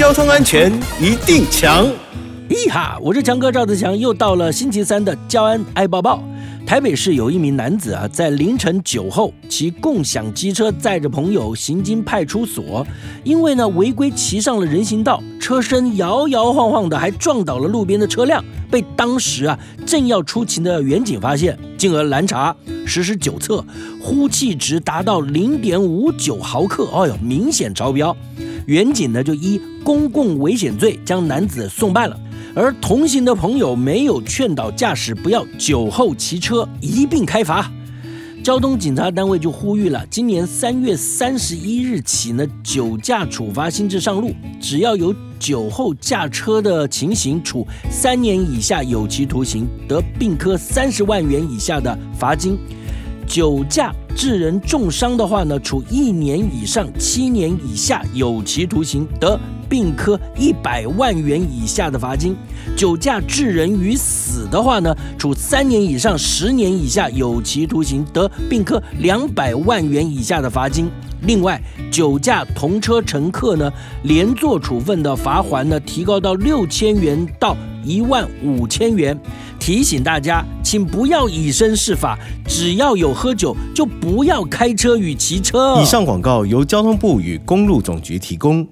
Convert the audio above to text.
交通安全一定强。咦哈，我是强哥赵子强，又到了星期三的交安爱抱抱。台北市有一名男子啊，在凌晨酒后骑共享机车载着朋友行经派出所，因为呢违规骑上了人行道，车身摇摇晃晃的，还撞倒了路边的车辆，被当时啊正要出勤的远警发现，进而拦查，实施酒测，呼气值达到零点五九毫克，哎呦，明显超标。远警呢就依公共危险罪将男子送办了。而同行的朋友没有劝导驾驶不要酒后骑车，一并开罚。交通警察单位就呼吁了：今年三月三十一日起呢，酒驾处罚新制上路，只要有酒后驾车的情形，处三年以下有期徒刑，得并科三十万元以下的罚金；酒驾致人重伤的话呢，处一年以上七年以下有期徒刑，得。并科一百万元以下的罚金；酒驾致人于死的话呢，处三年以上十年以下有期徒刑，得并科两百万元以下的罚金。另外，酒驾同车乘客呢，连坐处分的罚款呢，提高到六千元到一万五千元。提醒大家，请不要以身试法，只要有喝酒，就不要开车与骑车。以上广告由交通部与公路总局提供。